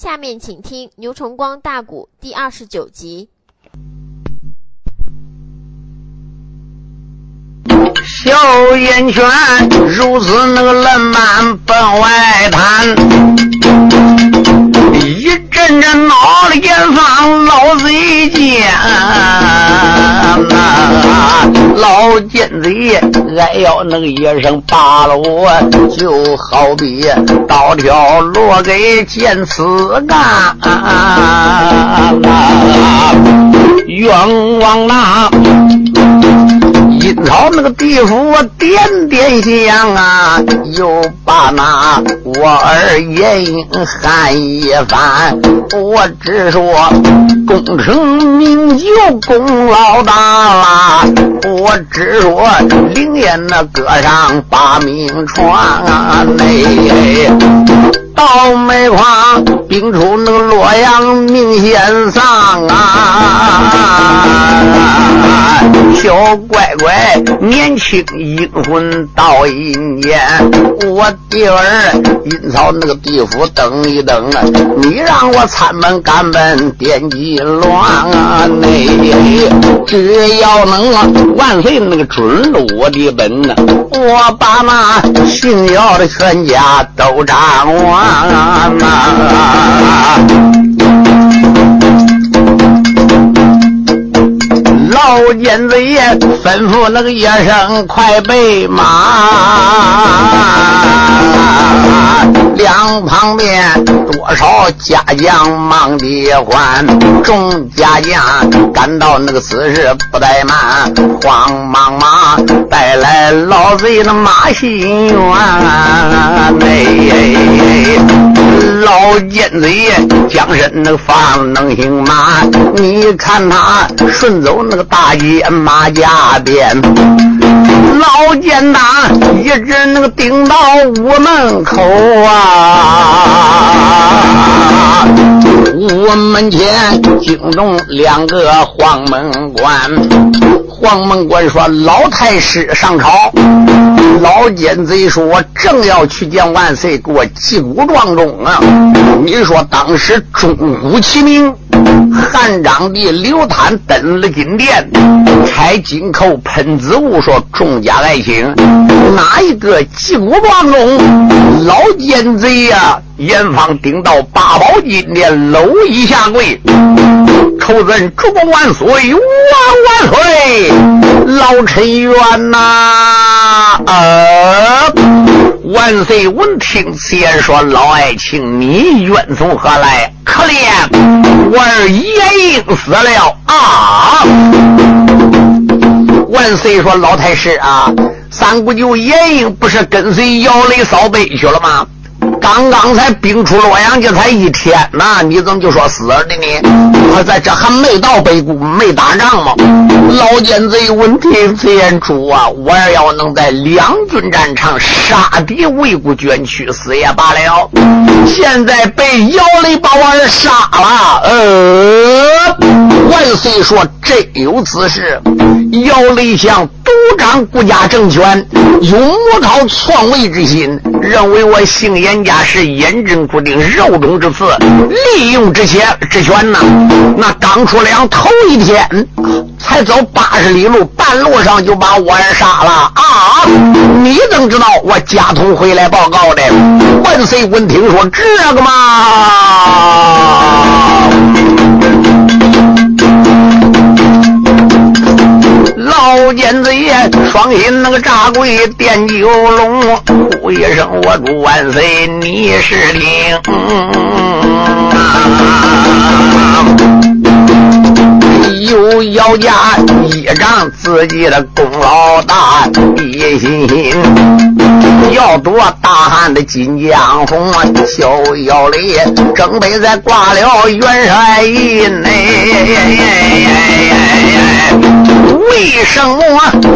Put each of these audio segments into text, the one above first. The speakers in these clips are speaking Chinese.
下面请听牛崇光大鼓第二十九集。小烟圈如此那个烂漫奔外滩，一阵阵闹的眼放老贼见呐，老奸贼爱要那个一声罢了我，就好比刀条落给剑刺干，冤枉呐！阴曹那个地府点点香啊，又把那我儿严英喊一番。我只说功成名就功劳大啦，我只说灵验那歌上把名传啊，嘞。倒霉狂，兵出那个洛阳明先上啊！小乖乖，年轻阴魂到阴间，我弟儿阴曹那个地府等一等啊！你让我参门赶奔点击乱啊！内只要能万岁那个准了我的本呐，我把那姓姚的全家都掌握啊。老奸贼爷吩咐那个叶生快备马，两旁边多少家将忙的欢，众家将赶到那个此时不怠慢，慌忙忙带来老贼的马心元，哎，老奸贼将身那个放能行马，你看他顺走那个大爷马家边，老奸大一直能顶到屋门口啊，屋门前惊动两个黄门官。黄门官说：“老太师上朝。”老奸贼说：“我正要去见万岁，给我击鼓撞钟啊！”你说当时钟鼓齐鸣，汉章帝刘坦登了金殿，开金口喷子物，说：“众家爱卿，哪一个击鼓撞钟？”老奸贼呀！严方顶到八宝金殿，搂一下跪，仇人主公万岁，万万岁！老臣冤呐！呃，万岁闻听此言，说：“老爱卿，你冤从何来？可怜我儿也应死了啊！”万岁说：“老太师啊，三姑舅严英不是跟随姚雷扫北去了吗？”刚刚才兵出洛阳，这才一天呐，你怎么就说死了的呢？我在这还没到北固，没打仗吗？老奸贼闻听此言，主啊，我要能在两军战场杀敌为国捐躯，死也罢了。现在被姚雷把我儿杀了，呃，万岁说真有此事。姚雷想独掌国家政权，有谋讨篡位之心，认为我姓严家是严正固定肉中之刺，利用之些之权呢。那刚出粮头一天，才走八十里路，半路上就把我儿杀了啊！你怎么知道我家童回来报告的？万岁闻听说这个嘛。老奸贼双心那个扎跪奠九龙，呼一声我主万岁，你是听啊！有姚家依仗自己的功劳大，一心心要夺大汉的金江红啊！小姚雷正北在挂了元帅印哎。为什么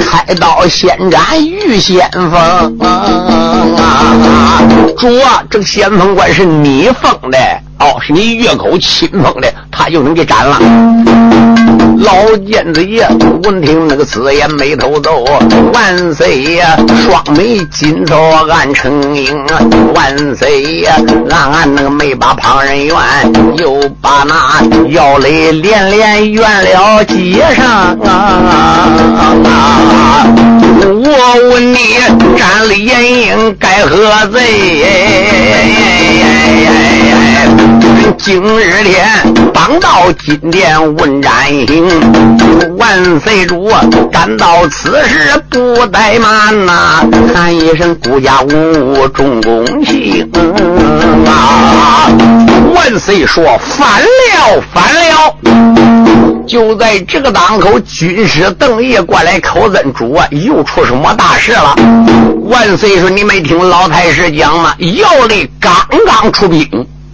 开刀先斩玉先锋啊？主啊，这个先锋官是你封的哦，是你月口亲封的，他就能给斩了。老奸子爷闻听那个此言，眉头皱。万岁呀，双眉紧皱暗成影。万岁呀，暗暗那个没把旁人怨，又把那腰泪连连怨了街上啊！我问你，斩了眼影该何罪？今日天帮到金殿问斩刑，万岁主赶到此时不怠慢呐，喊一声顾家无重公卿啊！万岁说反了，反了！就在这个当口，军师邓毅过来口尊主啊，又出什么大事了？万岁说你没听老太师讲吗？要力刚刚出兵。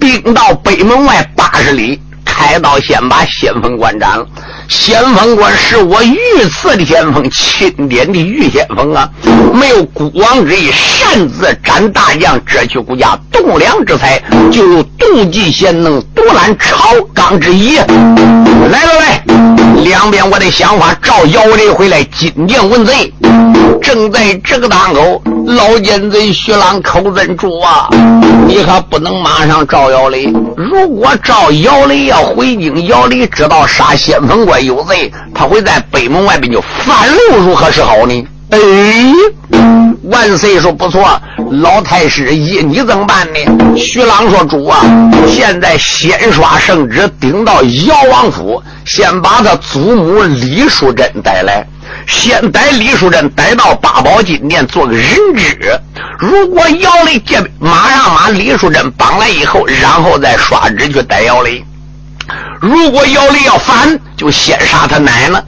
兵到北门外八十里，开刀先把先锋官斩了。先锋官是我御赐的先锋，钦点的御先锋啊！没有孤王之意，擅自斩大将，遮去国家栋梁之才，就有妒忌贤能，独揽朝纲之一。来来来，两边我的想法，召姚雷回来，金殿问罪。正在这个当口，老奸贼徐朗口尊主啊，你可不能马上召姚雷。如果召姚雷要回京，姚雷知道杀先锋官有罪，他会在北门外边就反路，如何是好呢？哎，万岁说不错，老太师依你怎么办呢？徐朗说主啊，现在先刷圣旨，顶到姚王府，先把他祖母李淑珍带来。先带李淑珍带到八宝金殿做个人质，如果姚雷见马上把李淑珍绑来以后，然后再刷旨去逮姚雷。如果姚雷要反，就先杀他奶奶。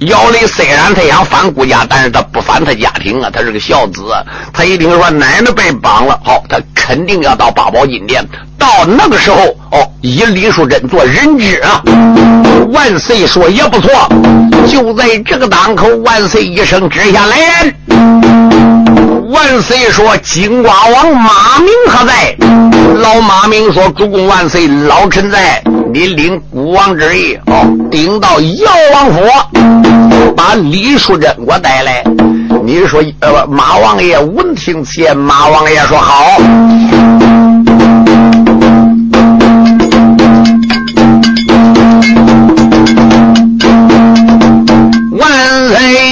姚雷虽然他想反顾家，但是他不反他家庭啊，他是个孝子。他一听说奶奶被绑了，好，他肯定要到八宝金殿。到那个时候，哦，以李淑珍做人质啊。万岁说也不错。就在这个当口，万岁一声之下来人。万岁说：“金瓜王马明何在？”老马明说：“主公万岁，老臣在。你领孤王之意，哦，顶到姚王府，把李淑珍给我带来。你说，呃，马王爷闻听此言，马王爷说好。”万岁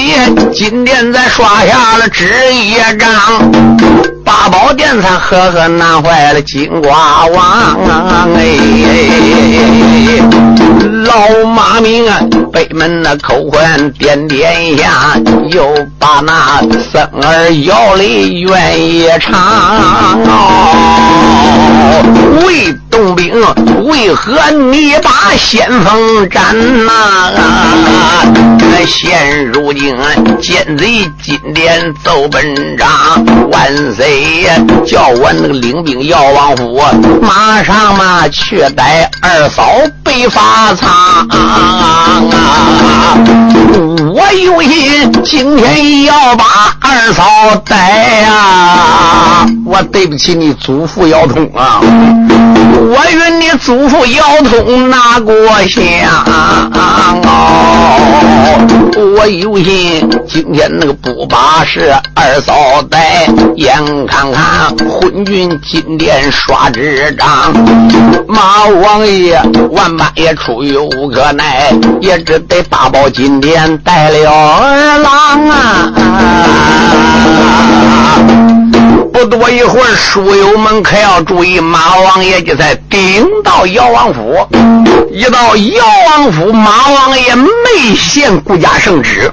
今天再刷下了纸一张，八宝殿才呵呵难坏了金瓜王哎！老马明啊，北门那口唤点点下，又把那生儿要里愿意唱。为动兵，为何你把先锋斩呐？现如今。奸贼金殿奏本章，万岁呀叫我那个领兵要王府，马上嘛去逮二嫂被发苍。我有心今天要把二嫂逮呀，我对不起你祖父姚通啊，我与你祖父腰通拿过香，我有心。今天那个不把是二嫂带，眼看看昏君金殿刷纸张，马王爷万般也出于无可奈，也只得八宝金殿带了二郎啊！多一会儿，书友们可要注意，马王爷就在顶到姚王府，一到姚王府，马王爷没献顾家圣旨。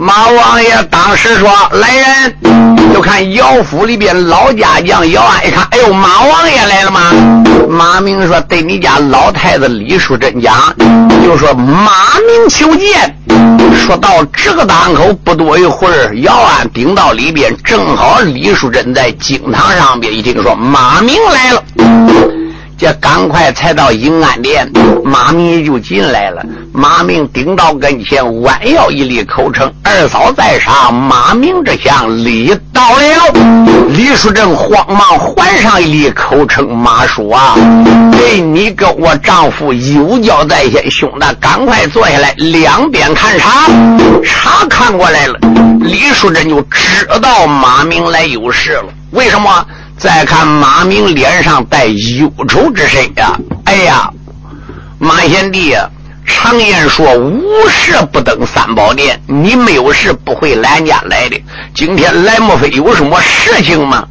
马王爷当时说：“来人，就看姚府里边老家将姚安一看，哎呦，马王爷来了吗？”马明说：“对你家老太子李淑珍讲，就说马明求见。”说到这个档口，不多一会儿，姚安顶到里边，正好李淑珍在经堂上边一听说马明来了。这赶快才到迎安殿，马明就进来了。马明顶到跟前，弯腰一立口称：“二嫂在上。”马明这厢礼到了。李淑珍慌忙还上一立口称：“马叔啊，对你跟我丈夫有交在先，兄弟赶快坐下来，两边看茶。茶看过来了，李淑珍就知道马明来有事了。为什么？再看马明脸上带忧愁之色呀！哎呀，马贤弟呀，常言说无事不登三宝殿，你没有事不回俺家来的。今天来莫非有什么事情吗？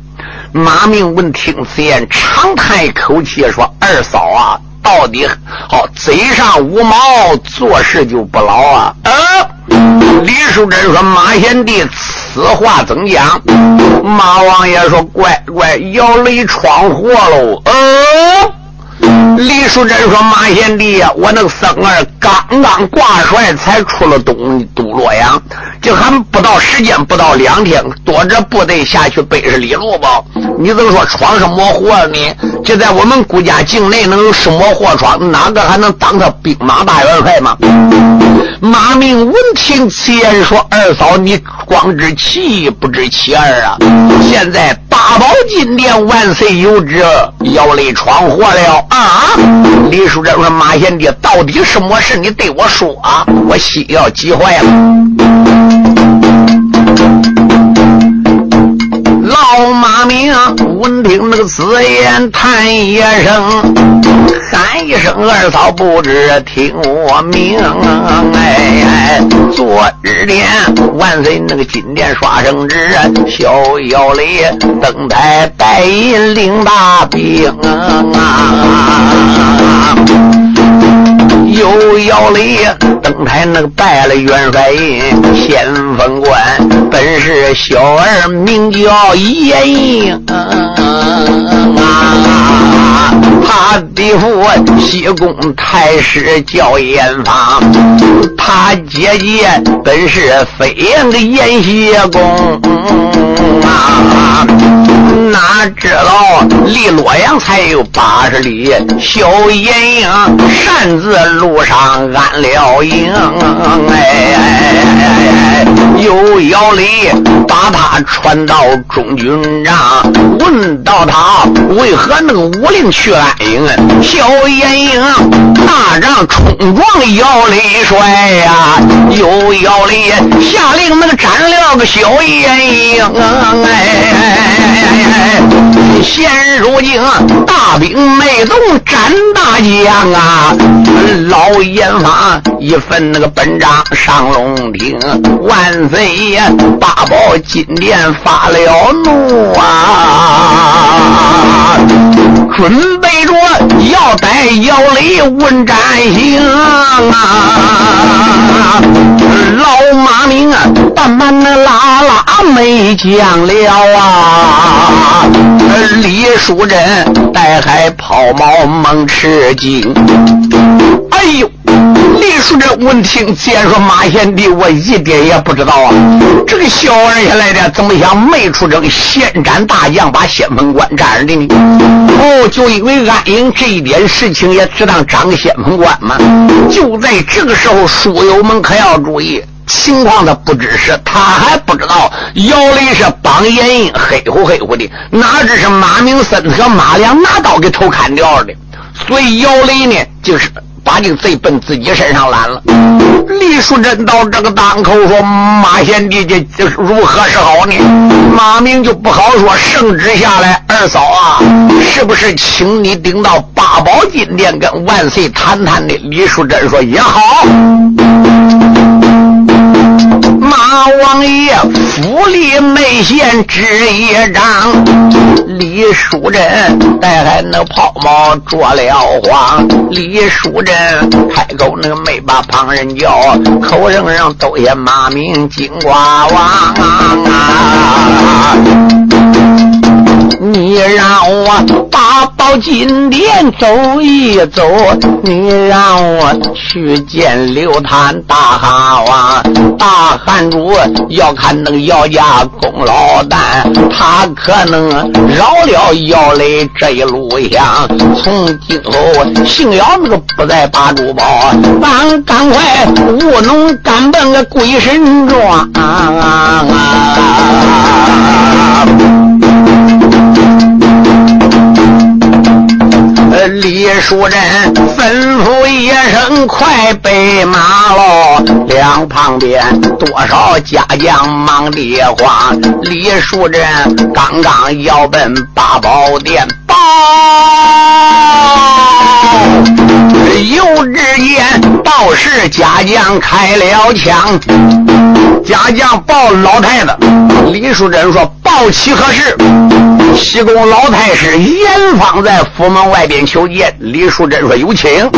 马明闻听此言，长叹一口气说：“二嫂啊，到底好嘴上无毛，做事就不牢啊！”啊，李淑珍说：“马贤弟。”此话怎讲？马王爷说：“乖乖，姚雷闯祸喽！”哦，李淑珍说：“马贤弟呀，我那个僧儿刚刚挂帅，才出了东都洛阳，这还不到时间，不到两天，多着部队下去背十里路吧？你怎么说闯什么祸呢？就在我们顾家境内，能有什么祸闯？哪个还能当他兵马大元帅吗？”马明闻听此言，说：“二嫂，你光知其一，不知其二啊！现在八宝金殿万岁有旨，要来闯祸了啊！”李叔这说：“马贤弟，到底什么事？你对我说啊！我心要急坏了。”明闻听那个紫言，叹一声，喊一声：“二嫂不知听我命。”哎，昨日天万岁那个金殿刷圣旨，逍遥里等待带银领大兵啊。有姚雷登台那个拜了元帅印，先锋官本是小儿名叫严英啊，他的父西宫太师叫严方，他姐姐本是飞燕的严谢公啊，哪知道离洛阳才有八十里，小严英擅自。路上安了营，哎，有姚礼把他传到中军帐，问到他为何那个武陵去安营？小严营大仗冲撞姚礼帅呀，有姚礼下令那个斩了个小严营，哎，é, é, é. 现如今大兵没动，斩大将啊！老阎王一份那个本章上龙庭，万岁爷八宝金殿发了怒啊！准备着要带姚雷问斩刑啊！老马明啊，慢慢的拉拉没讲了啊！李淑珍带海抛锚猛吃惊。哎呦！李淑珍闻听此言，说：“马贤弟，我一点也不知道啊！这个小儿下来的，怎么想没出这个先斩大将，把先锋官斩的呢？哦，就因为安营这一点事情，也只当斩个先锋官吗？就在这个时候，书友们可要注意，情况他不知是，他还不知道姚雷是帮严印，黑乎黑乎的，哪知是马明森和马良拿刀给头砍掉的。所以姚雷呢，就是。把这个贼奔自己身上揽了。李淑珍到这个当口说：“马贤弟，这这如何是好呢？”马明就不好说。圣旨下来，二嫂啊，是不是请你顶到八宝金殿跟万岁谈谈的？李淑珍说：“也好。”马王爷府里没闲纸一张，李淑珍带来那泡毛着了慌。李淑珍开口那个没把旁人叫，口声上都些马名金瓜王啊。你让我八宝金殿走一走，你让我去见刘谭大汉王，大汉主要看那个姚家公老旦，他可能饶了姚雷这一路香。从今后姓姚那个不再把珠宝，咱赶快务农赶奔个鬼神庄。李淑珍吩咐一声：“快备马喽！”两旁边多少家将忙的？慌。李淑珍刚刚要奔八宝殿报，又只见报事家将开了枪。家将报老太太，李淑珍说：“报起何事？”西宫老太师严方在府门外边求见。李淑珍说：“有请。”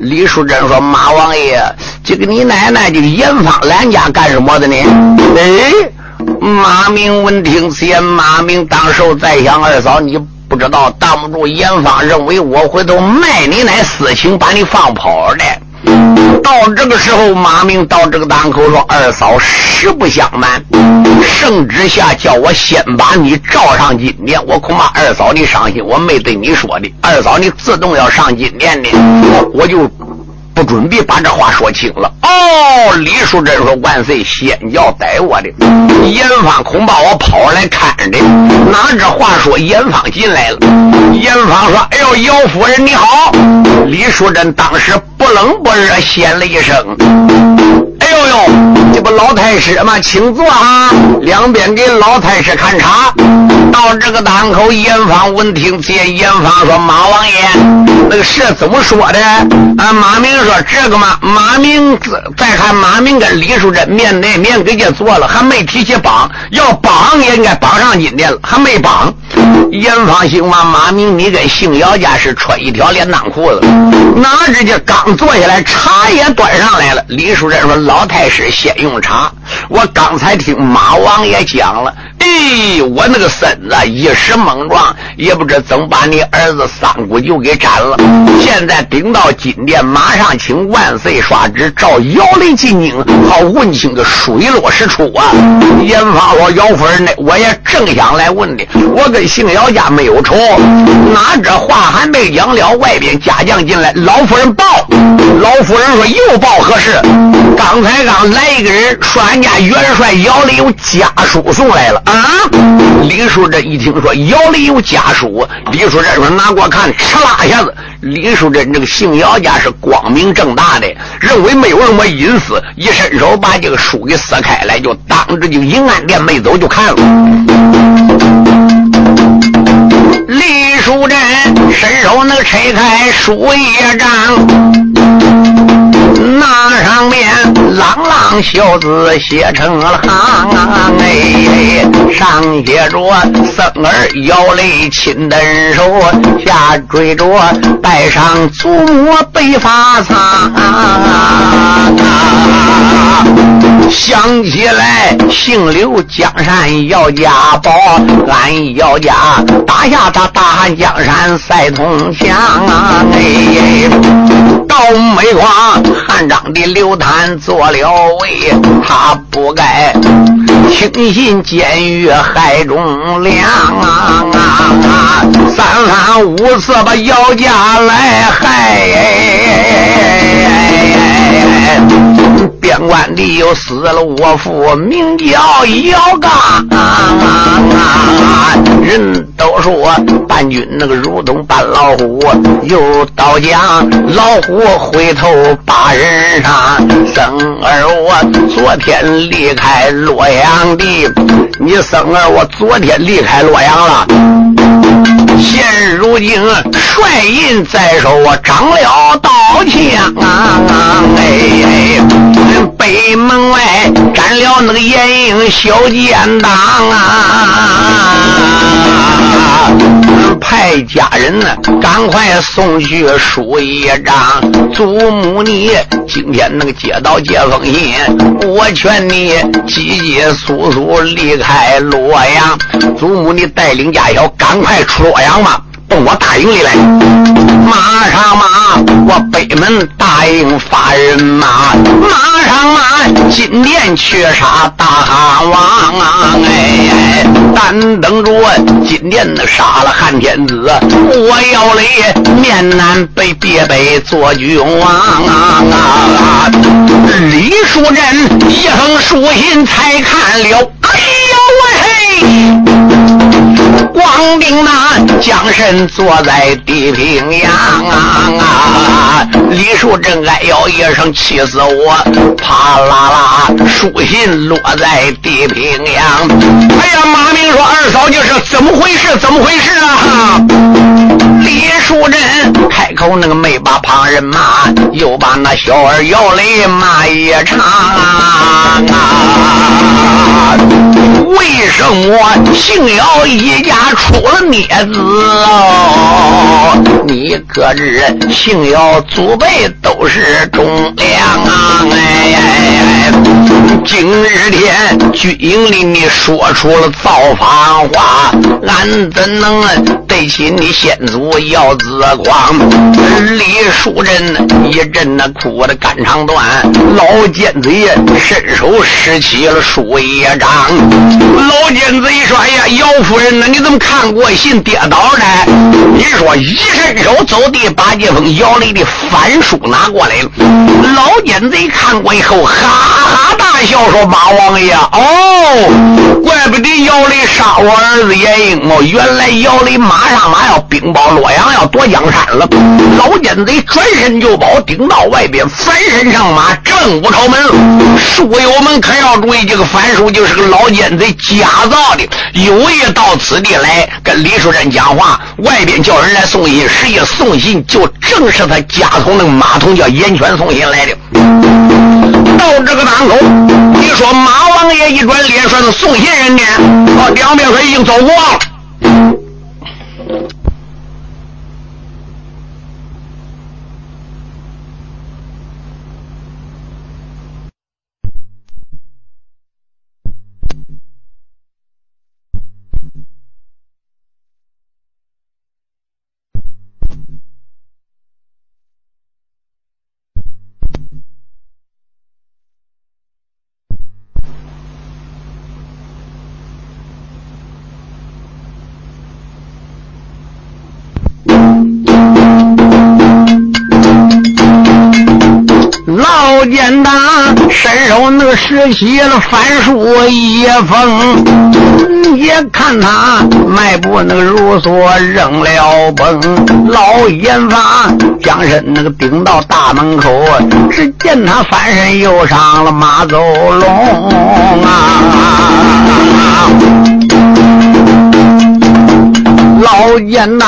李淑珍说：“马王爷，这个你奶奶这个严方来家干什么的呢？”哎，马明闻听此言，马明当时在想：二嫂，你不知道，挡不住严方认为我回头卖你奶私情，把你放跑的。到这个时候，马明到这个档口说：“二嫂，实不相瞒，圣旨下叫我先把你召上金殿。我恐怕二嫂你伤心，我没对你说的。二嫂你自动要上金殿的，我就不准备把这话说清了。”哦，李淑珍说：“万岁，先要逮我的严方，恐怕我跑来看的。拿着话说，严方进来了。严方说：‘哎呦，姚夫人你好。’李淑珍当时。”不冷不热，先了一声：“呦呦，这不老太师吗？请坐啊！”两边给老太师看茶。到这个档口，严方闻听见严方说：“马王爷，那个事怎么说的？”啊，马明说：“这个嘛，马明再看马明跟李淑珍面对面给家坐了，还没提起绑，要绑也应该绑上金殿了，还没绑。”严方兴嘛，马明，你跟姓姚家是穿一条连裆裤子，哪知这刚坐下来，茶也端上来了。李书珍说：“老太师先用茶，我刚才听马王爷讲了。”哎，我那个孙子一时莽撞，也不知怎么把你儿子三姑舅给斩了。现在顶到金殿，马上请万岁刷旨，召姚雷进京，好问清个水落石出啊！严方说：“姚夫人呢？我也正想来问的。我跟姓姚家没有仇，哪这话还没讲了，外边家将进来，老夫人报。老夫人说：又报何事？刚才刚来一个人，说俺家元帅姚里有家书送来了。”啊！李叔这一听说姚里有家书，李淑珍说拿过看，哧啦一下子，李叔这这个姓姚家是光明正大的，认为没有什么隐私，一伸手把这个书给撕开来，就当着就银安殿没走就看了。李淑珍伸手能拆开书页张。那上面朗朗小字写成了行哎，上写着生儿摇泪亲登手，下追着拜上祖母被发苍。想起来姓刘江山要家宝，俺要家打下他大汉江山赛通强哎，到煤矿。汉章的刘谭做了位，他不该轻信监狱害忠良啊！三番五次把姚家来害，边关里又死了我父，名叫姚刚。人都说伴君那个如同伴老虎，又到将老虎回头把人杀。生儿我昨天离开洛阳的，你生儿我昨天离开洛阳了。现如今帅印在手，我长了刀枪啊！哎，北门外斩了那个严营小奸党啊！派家人呢，赶快送去书一张。祖母你今天能接到这封信，我劝你急急速速离开洛阳。祖母你带领家小赶快出洛阳吧。奔我大营里来，马上马，我北门大营发人马，马上马，金殿去杀大王啊！哎，但等着金殿的杀了汉天子，我要来面南北别北做君王啊！李叔珍一横竖心才看了，哎呦喂！光腚那将身坐在地平洋啊啊！李树贞哎呦一声，气死我！啪啦啦，书信落在地平洋。哎呀，马明说二嫂就是怎么回事？怎么回事啊？李树贞开口那个没把旁人骂，又把那小儿姚雷骂一场啊！为什么姓姚一家？出了孽子哦！你可知姓姚祖辈都是忠良啊！哎，今日天军营里你说出了造反话，俺怎能对起你先祖姚子光？李树贞一阵那哭的肝肠断，老奸贼伸手拾起了树叶张。老奸贼说：“哎呀，姚夫人呐，你怎么？”看过信跌倒的，你说一伸手走地，把这封姚雷的反书拿过来了。老奸贼看过以后，哈哈笑说：“马王爷，哦，怪不得姚雷杀我儿子严英哦，原来姚雷马上马要兵报洛阳，要夺江山了。”老奸贼转身就跑，顶到外边，翻身上马，正午朝门。书友们可要注意，这个反书就是个老奸贼假造的，有意到此地来。跟李书珍讲话，外边叫人来送信，实际送信就正是他家从那个马童叫严权送信来的。到这个当口，你说马王爷一转脸说是送信人呢，哦，两边说已经走过了。见他伸手那个拾起了翻书一封，也看他迈步那个如梭扔了崩。老严法将身那个顶到大门口，只见他翻身又上了马走龙啊！老奸呐，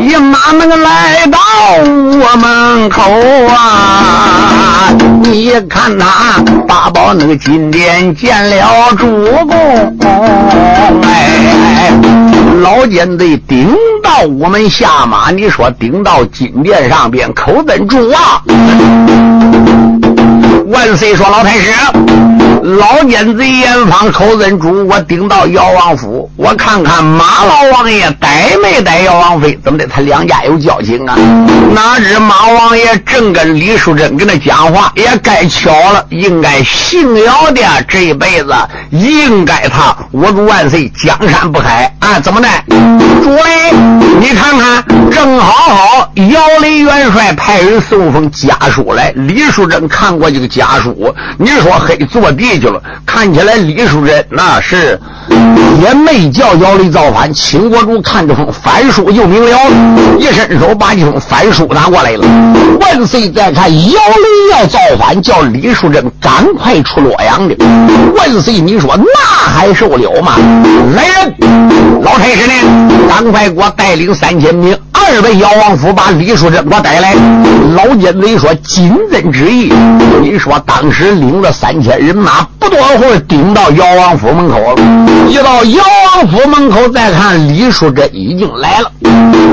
一马那个来到我门口啊！你看他八宝那个金殿见了主公，哎，老奸贼顶到我们下马，你说顶到金殿上边，口尊主啊！万岁！说老太师，老奸贼严方口尊主，我顶到姚王府，我看看马老王爷逮没逮姚王妃？怎么的？他两家有交情啊？哪知马王爷正跟李淑珍跟他讲话，也该巧了，应该姓姚的这一辈子，应该他我主万岁，江山不改啊？怎么的？诸位，你看看，正好好，姚雷元帅派人送封家书来，李淑珍看过这个。家书，你说黑坐地去了，看起来李树珍那是也没叫姚雷造反。秦国主看这封反书就明了，一伸手把这封反书拿过来了。万岁！再看姚雷要造反，叫李树珍赶快出洛阳的。万岁！你说那还受了吗？来人，老太师呢？赶快给我带领三千兵。二位姚王府把李淑珍给我带来。老奸贼说金针之意，你说当时领了三千人马，不多会儿顶到姚王府门口了。一到姚王府门口，再看李淑珍已经来了。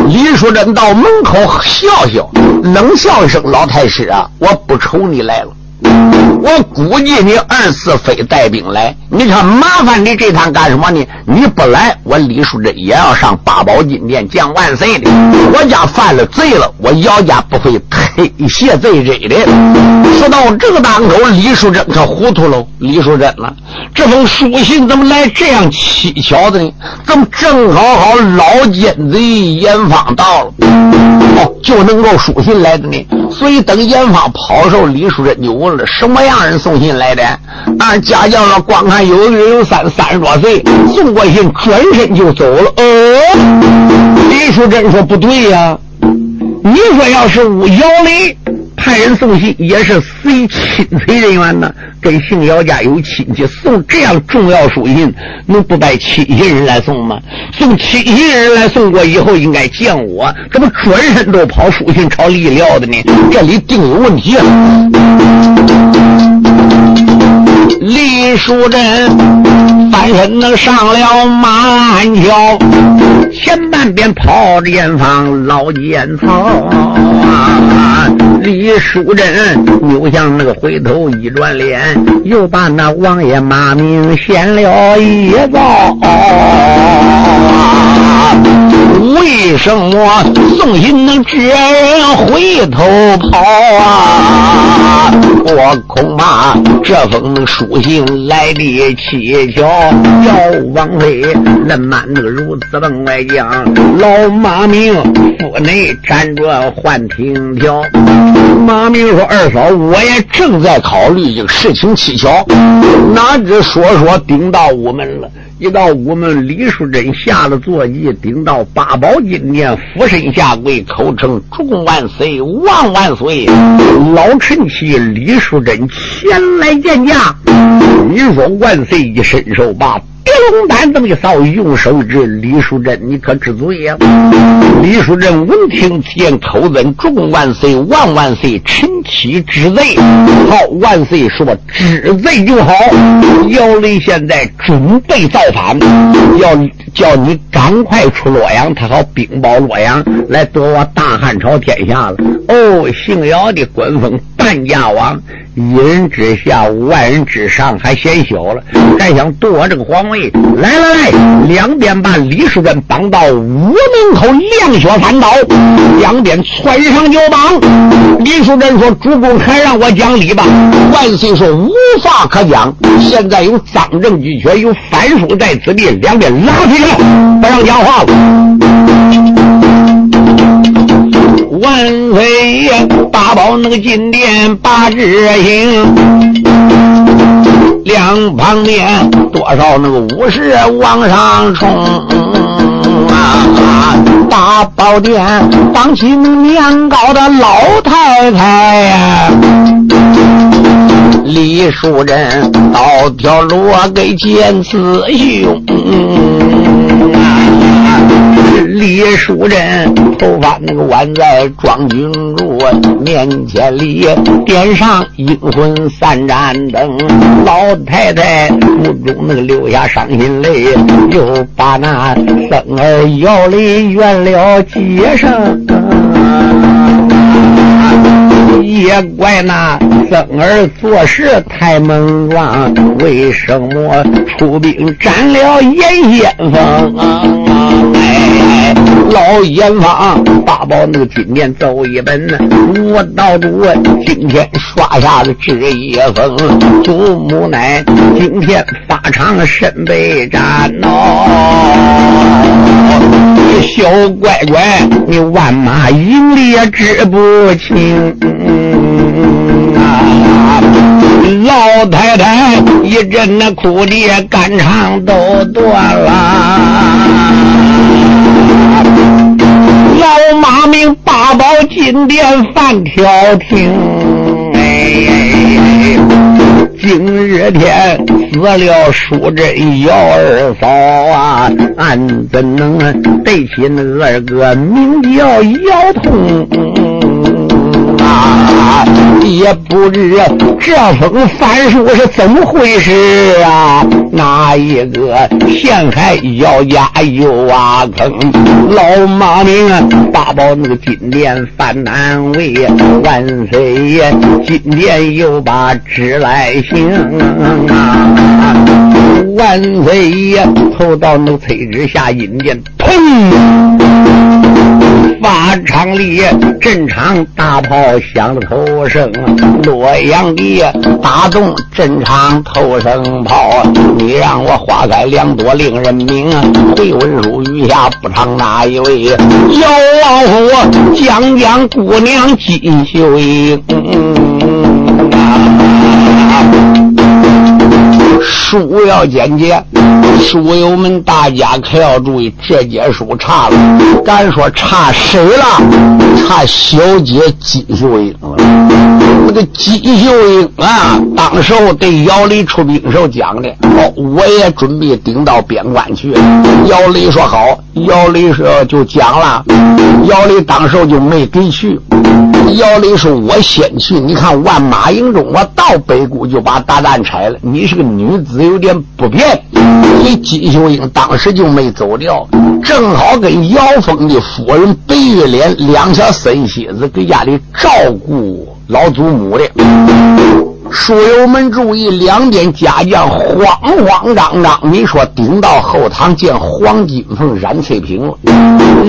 李淑珍到门口笑笑，冷笑一声：“老太师啊，我不愁你来了。”我估计你二次非带兵来，你看麻烦你这趟干什么呢？你不来，我李淑珍也要上八宝金殿降万岁的。我家犯了罪了，我姚家不会推卸罪责的。说到这个当口，李淑珍可糊涂了。李淑珍了，这封书信怎么来这样蹊跷的呢？怎么正好好老奸贼严方到了，就能够书信来的呢？所以等严方跑的时候，李淑珍就问了什么样。人送信来的，啊家教了，光看有个人有三三十多岁，送过信转身就走了。哦，李淑珍说不对呀，你说要是吴姚雷派人送信，也是随亲随人员呢，跟姓姚家有亲戚，送这样重要书信，能不带亲信人来送吗？送亲信人来送过以后，应该见我，怎么转身都跑书信朝里撂的呢？这里定有问题啊！李淑珍翻身能上了马鞍桥，前半边跑着前方老奸曹啊！李淑珍扭向那个回头一转脸，又把那王爷马名显了一遭。为什么送信能这人回头跑啊？我恐怕这封书信来的蹊跷，姚王妃恁满那个如此的外将，老马明府内站着换听条。马明说：“二嫂，我也正在考虑这个事情蹊跷，哪知说说顶到午门了。”一到午门李淑珍下了坐骑，顶到八宝金殿，俯身下跪，口称“众万岁，万万岁”。老臣妻李淑珍前来见驾。你说万岁一伸手把。别龙胆这么一扫，用手指李淑珍，你可知罪呀？李淑珍闻听见口尊众万岁万万岁，臣妻知罪。好，万岁说知罪就好。姚雷现在准备造反，要叫你赶快出洛阳，他好兵报洛阳，来夺我大汉朝天下了。哦，姓姚的官封半家王。一人之下，万人之上，还嫌小了，还想夺我这个皇位？来来来，两边把李淑珍绑到屋门口，亮血三刀，两边窜上就绑。李淑珍说：“主公还让我讲理吧？”万岁说：“无话可讲，现在有赃证俱全，有反书在此地，两边拉起来，不让讲话了。”万岁爷，大宝那个金殿八只行，两旁边多少那个武士往上冲啊！八宝殿当起那年高的老太太呀，李淑珍刀条落给见雌雄。李淑珍头发那个挽在庄君如面前里，点上阴魂三盏灯。老太太不中那个流下伤心泪，又把那生儿摇泪圆了几声。也怪那生儿做事太莽撞，为什么出兵斩了严先锋？哎，老严方八宝那个金殿奏一本，我道主今天刷下的这一封，祖母乃今天发长身被斩喽。小乖乖，你万马营里也知不清。啊！老太太一阵那哭的肝肠都断了。老马命八宝金殿犯调停。今日天死了淑贞姚二嫂啊，俺怎能对起那二哥名叫姚通？啊，也不知这封反书是怎么回事啊？哪一个陷害姚家又挖坑？老马明啊，八宝那个金殿犯难为，万岁爷金殿又把旨来行啊！万岁爷投到那崔之下阴间，砰！法场里，阵场大炮响了头声，洛阳的打动阵场头声炮，你让我花开两朵令人明。回文书余下不唱哪一位？姚王府将将姑娘金秀英。书要简洁，书友们大家可要注意，这节书差了，敢说差谁了？差小姐金秀英了。那个金秀英啊，当时候对姚雷出兵时候讲的，哦，我也准备顶到边关去。姚雷说好，姚雷说就讲了，姚雷当时候就没给去。姚雷说：“我先去，你看万马营中，我到北谷就把大蛋拆了。你是个女子，有点不便。所以金秀英当时就没走掉，正好跟姚峰的夫人白玉莲两小孙妻子给家里照顾老祖母的。”书友们注意，两边家将慌慌张张。你说顶到后堂见黄金凤、冉翠萍了。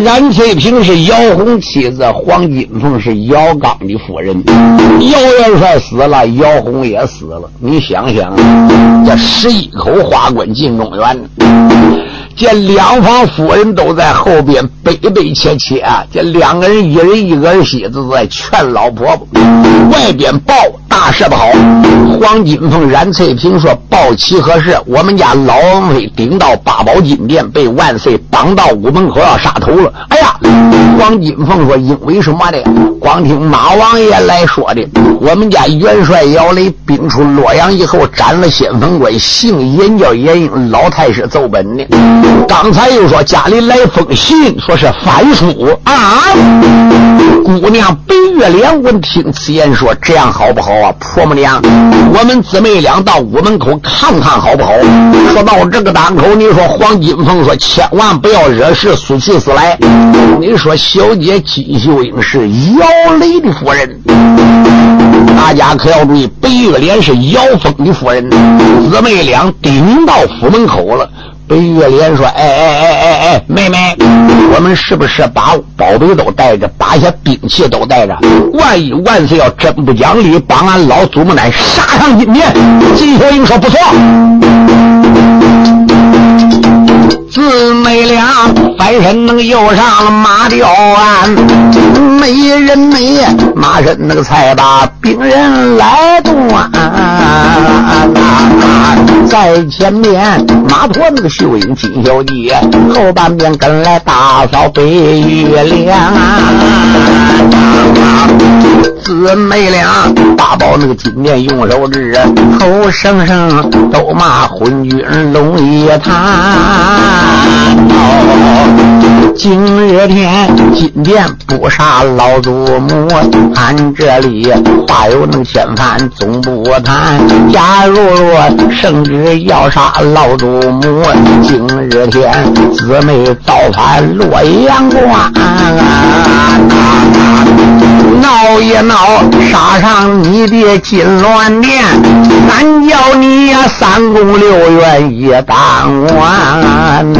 冉翠萍是姚红妻子，黄金凤是姚刚的夫人。姚元帅死了，姚红也死了。你想想，这十一口花棍进中原。见两房夫人都在后边悲悲切切啊！这两个人一人一个儿媳子在劝老婆婆。外边报大事不好，黄金凤、冉翠萍说报齐何事？我们家老王妃顶到八宝金殿，被万岁绑到午门口要杀头了。哎呀！黄金凤说因为什么呢？光听马王爷来说的，我们家元帅姚雷兵出洛阳以后斩了先锋官，姓严叫严英，老太师奏本的。刚才又说家里来封信，说是翻书啊！姑娘白月莲闻听此言，说这样好不好啊？婆母娘，我们姊妹俩到屋门口看看好不好？说到这个档口，你说黄金凤说千万不要惹事，速去死来。你说小姐金秀英是姚雷的夫人，大家可要注意，白月莲是姚峰的夫人，姊妹俩顶到府门口了。白月莲说：“哎哎哎哎哎，妹妹，我们是不是把宝贝都带着，把些兵器都带着？万一万岁要真不讲理，把俺老祖母奶杀上金殿？”金小英说：“不错。”姊妹俩翻身那个又上了马吊鞍，没人没马身那个才把病人来断。在前面马驮那个秀英金小姐，后半边跟来大嫂白玉莲。姊妹俩大宝那个金面用手指，口声声都骂昏君龙一今日天金殿不杀老祖母，俺这里话有能千番总不谈。假如若圣旨要杀老祖母，今日天姊妹造反洛阳关，闹一闹杀上你的金銮殿，俺叫你呀三宫六院一当官。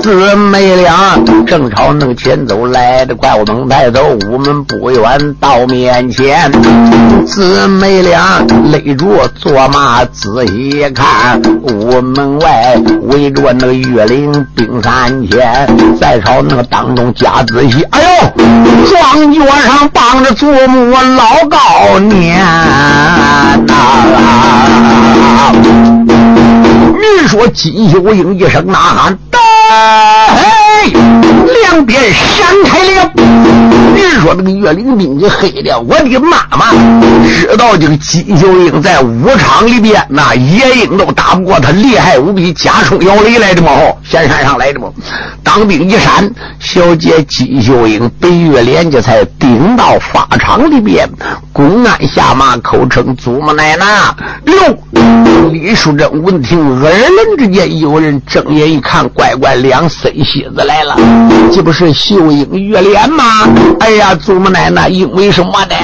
姊妹俩正朝那个前走来的怪物门抬头，屋门不远到面前，姊妹俩勒住坐马仔细看，屋门外围着那个岳灵兵三千，再朝那个当中加仔细，哎呦，庄脚上帮着祖母老高年呐！你说金秀英一声呐喊，嘿，两边闪开了。人说这个岳灵兵就黑的，我的妈妈！知道这个金秀英在武场里边，那野鹰都打不过他，厉害无比，加冲摇雷来的嘛！哦，仙山上来的嘛！当兵一闪，小姐金秀英、被岳莲这才顶到法场里边，公安下马，口称祖母奶奶。哟，李淑珍闻听，耳闻之间有人睁眼一看，乖乖，两孙喜子来了，这不是秀英、月莲吗？哎呀，祖母奶奶，因为什么呢？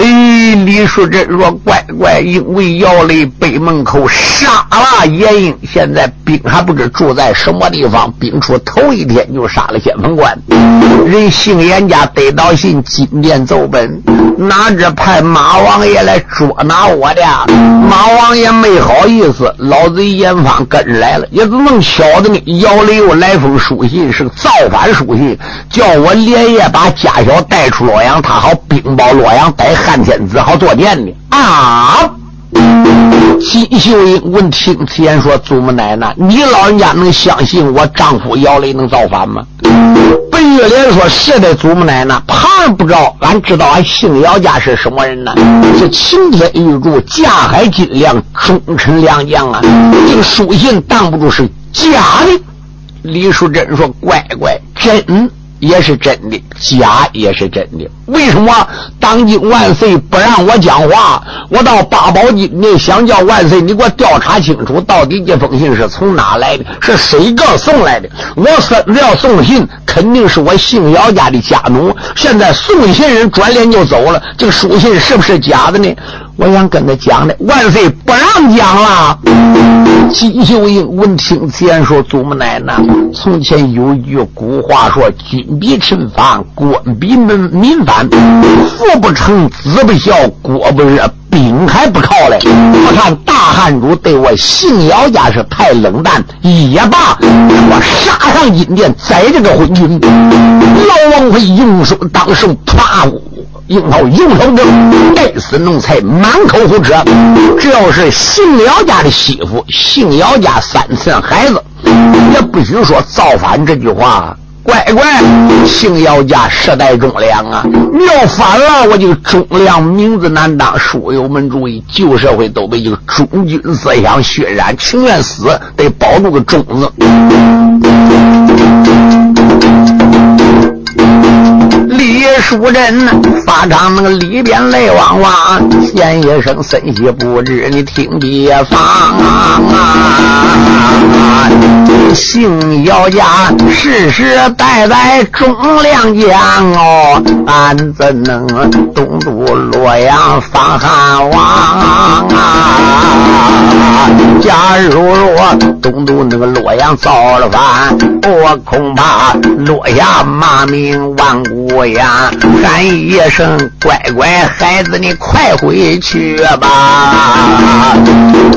哎，李淑珍说：“乖乖，因为姚雷北门口杀了严英，现在兵还不知住在什么地方。兵出头一天就杀了先锋官，人姓严家得到信，金殿奏本，哪知派马王爷来捉拿我的。马王爷没好意思，老贼严方跟着来了，也怎能晓得呢？姚雷又来封书信，是个造反书信，叫我连夜把家小带出洛阳，他好禀报洛阳，逮汉天子好做殿的啊！金秀英闻听此言，说：“祖母奶奶，你老人家能相信我丈夫姚雷能造反吗？”白玉莲说：“是的，祖母奶奶，旁人不知道，俺知道俺姓姚家是什么人呢？是擎天玉柱、架海金梁、忠臣良将啊！这个书信挡不住是假的。”李淑珍说：“乖乖，真。”也是真的，假也是真的。为什么当今万岁不让我讲话？我到八宝金殿想叫万岁，你给我调查清楚，到底这封信是从哪来的？是谁个送来的？我孙子要送信，肯定是我姓姚家的家奴。现在送信人转脸就走了，这个书信是不是假的呢？我想跟他讲的，万岁不让讲了。金秀英闻听此言，说：“祖母奶奶，从前有句古话说，君必臣反，官必民民反，父不成，子不孝，国不热，兵还不靠嘞。我看大汉主对我姓姚家是太冷淡，也罢，我杀上金殿宰这个昏君。老王会用手当手，啪！”樱桃用手正，该死奴才满口胡扯。只要是姓姚家的媳妇，姓姚家三次孩子，也不许说造反这句话。乖乖，姓姚家世代忠良啊！你要反了，我就忠良名字难当。书友们注意，旧社会都被这个忠君思想渲染，情愿死得保住个忠字。李淑珍法场那个里边泪汪汪，先一声森西不知你听别方啊！姓姚家世世代代忠良将哦，俺怎能东都洛阳放汉王啊？假如若东都那个洛阳造了反，我恐怕落下骂名万古。呀，喊一声乖乖孩子，你快回去吧。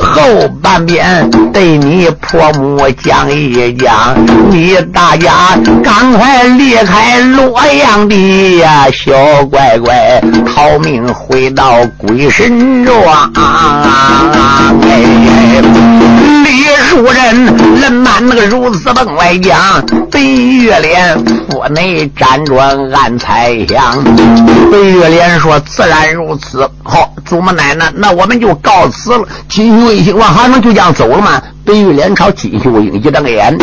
后半边对你婆母讲一讲，你大家赶快离开洛阳的呀，小乖乖逃命回到鬼神庄。哎。主人，人满那个如此奔外讲，北月莲府内辗转暗猜想。北月莲说：“自然如此。”好，祖母奶奶，那我们就告辞了。金秀英我还能就这样走了吗？北玉莲朝金秀英一瞪眼，脸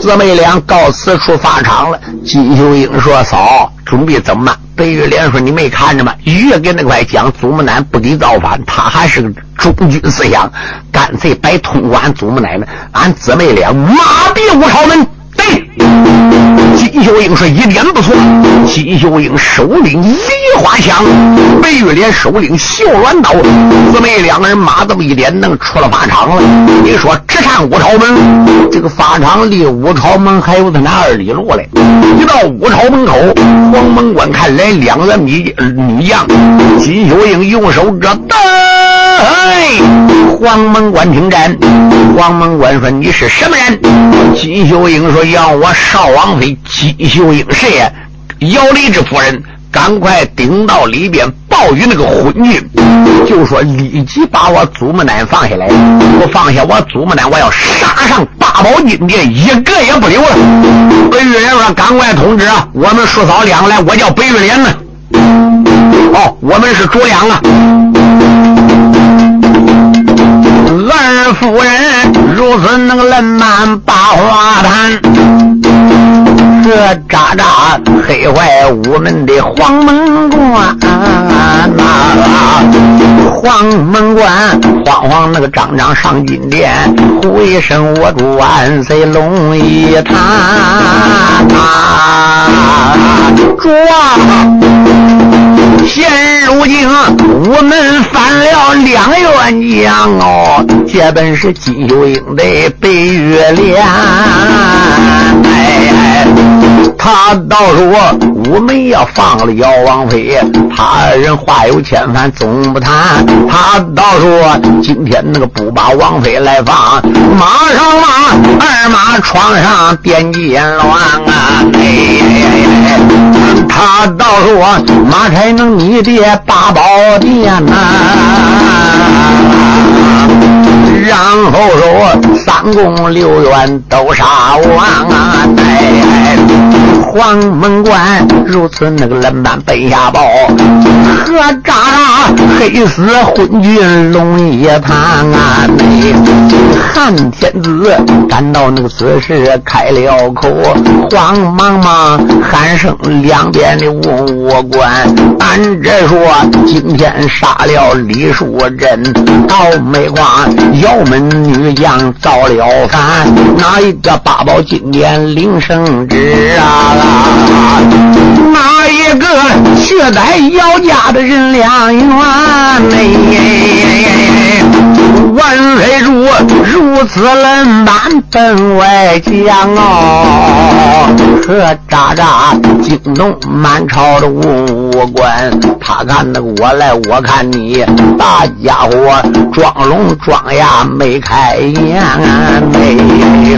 姊妹俩告辞出法场了。金秀英说：“嫂，准备怎么办？”白玉莲说：“你没看着吗？越跟那块讲，祖母奶不给造反，他还是个忠君思想，干脆白通管祖母奶奶，俺姊妹俩马毙五朝门。”金秀英说：“一点不错。”金秀英手领梨花枪，白玉莲手领绣鸾刀，姊妹两个人马这么一点，能出了法场了。你说直上五朝门，这个法场离五朝门还有他那二里路嘞。一到五朝门口，黄门关看来两个女女将，金秀英用手遮灯。哎黄门关听战，黄门关说：“你是什么人？”金秀英说：“要我少王妃金秀英，谁呀？姚丽之夫人。”赶快顶到里边报与那个昏君，就说立即把我祖母奶放下来，不放下我祖母奶，我要杀上八宝金殿，一个也不留了。白玉莲说：“赶快通知啊，我们叔嫂两个来，我叫白玉莲呢。哦，我们是主两啊。”二夫人如此能冷满八花坛，这渣渣黑坏我们的黄门关呐，黄门关慌慌那个张张上金殿，呼一声我祝万岁龙一坛啊，主啊！现如今我们翻了两员将哦，这本是金秀英的白月莲，哎，他倒说我们要放了姚王妃，他人话有千番总不谈。他倒说今天那个不把王妃来放，马上马二马床上点金乱啊！哎，他倒说马才能。你的八宝殿呐，然后说三宫六院都杀完啊！哎，黄门关如此那个冷板奔下报，何渣渣黑死昏君龙一堂啊！哎，汉天子赶到那个此时开了口，慌忙忙喊声两边的文武官。俺这说今天杀了李淑珍，倒霉光后门女将造了反，哪一个八宝金莲领圣旨啊？哪一个血债姚家的人两元？万岁主如此冷板本外将哦，和渣渣惊动满朝的文武官。他看那个我来，我看你，大家伙装聋装哑没开眼！没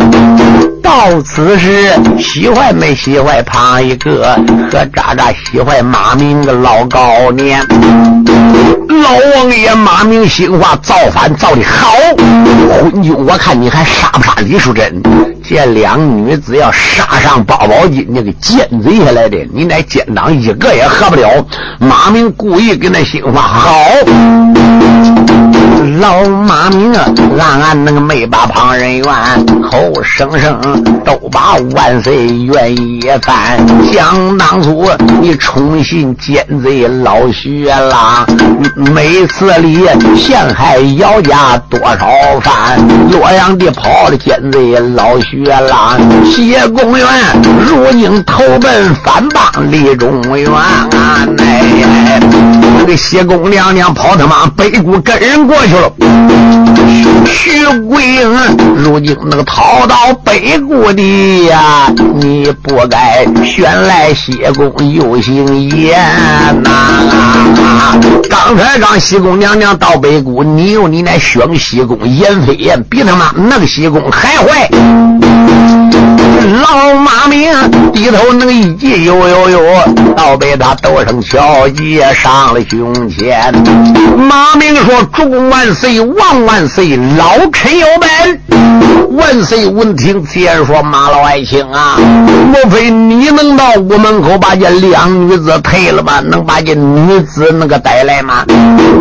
到此时，喜欢没喜欢旁一个和渣渣喜欢马明个老高年。老王爷马明心话造反造的好，昏君我看你还杀不杀李淑珍？这两女子要杀上八宝金，那个奸贼下来的，你那奸党一个也合不了。马明故意跟那心话好，老马明啊，暗暗那个没把旁人怨，口声声都把万岁愿意犯。想当初你宠信奸贼老徐啦，每次里陷害姚家多少番，洛阳的跑的奸贼老徐。月郎谢公元，如今投奔反帮李中原啊！哎，那个谢公娘娘跑他妈北谷跟人过去了。徐桂英如今那个逃到北谷的呀，你不该选来谢公又姓严呐！刚才让西宫娘娘到北谷，你有你那选西宫严飞燕，比他妈那个西宫还坏。老马明低头那个一记呦呦呦，倒被他斗声敲击上了胸前。马明说：“主公万岁，王万岁，老臣有本。”万岁。闻听，自然说：“马老爱卿啊，莫非你能到屋门口把这两女子退了吗？能把这女子那个带来吗？”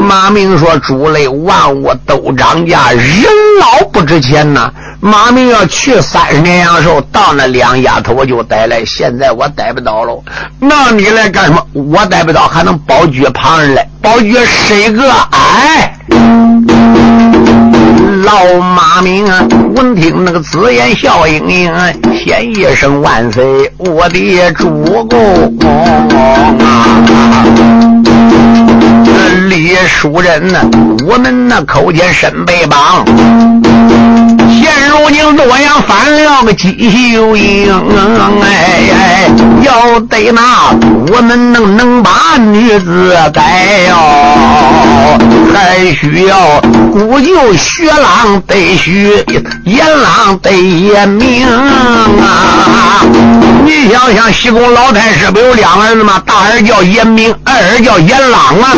马明说：“主类万物都涨价，人老不值钱呐。”马明要去三十年阳寿，到那两丫头我就带来。现在我逮不到了，那你来干什么？我逮不到，还能保举旁人来？保举谁个？哎，老马明啊！闻听那个紫言笑盈盈，先一声万岁，我的主公啊！李书人呢，我们那口前身背帮。现如今洛阳翻了个姬秀英，哎哎，要得那我们能能把女子改哟，还需要古旧薛郎得许，严郎得严明啊！你想想，西宫老太师不有两儿子吗？大儿叫严明，二儿叫严朗啊！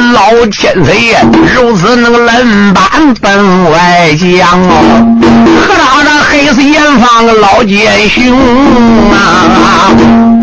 老天爷如此那个冷板凳外将哦喝了二黑丝盐放个老奸雄啊。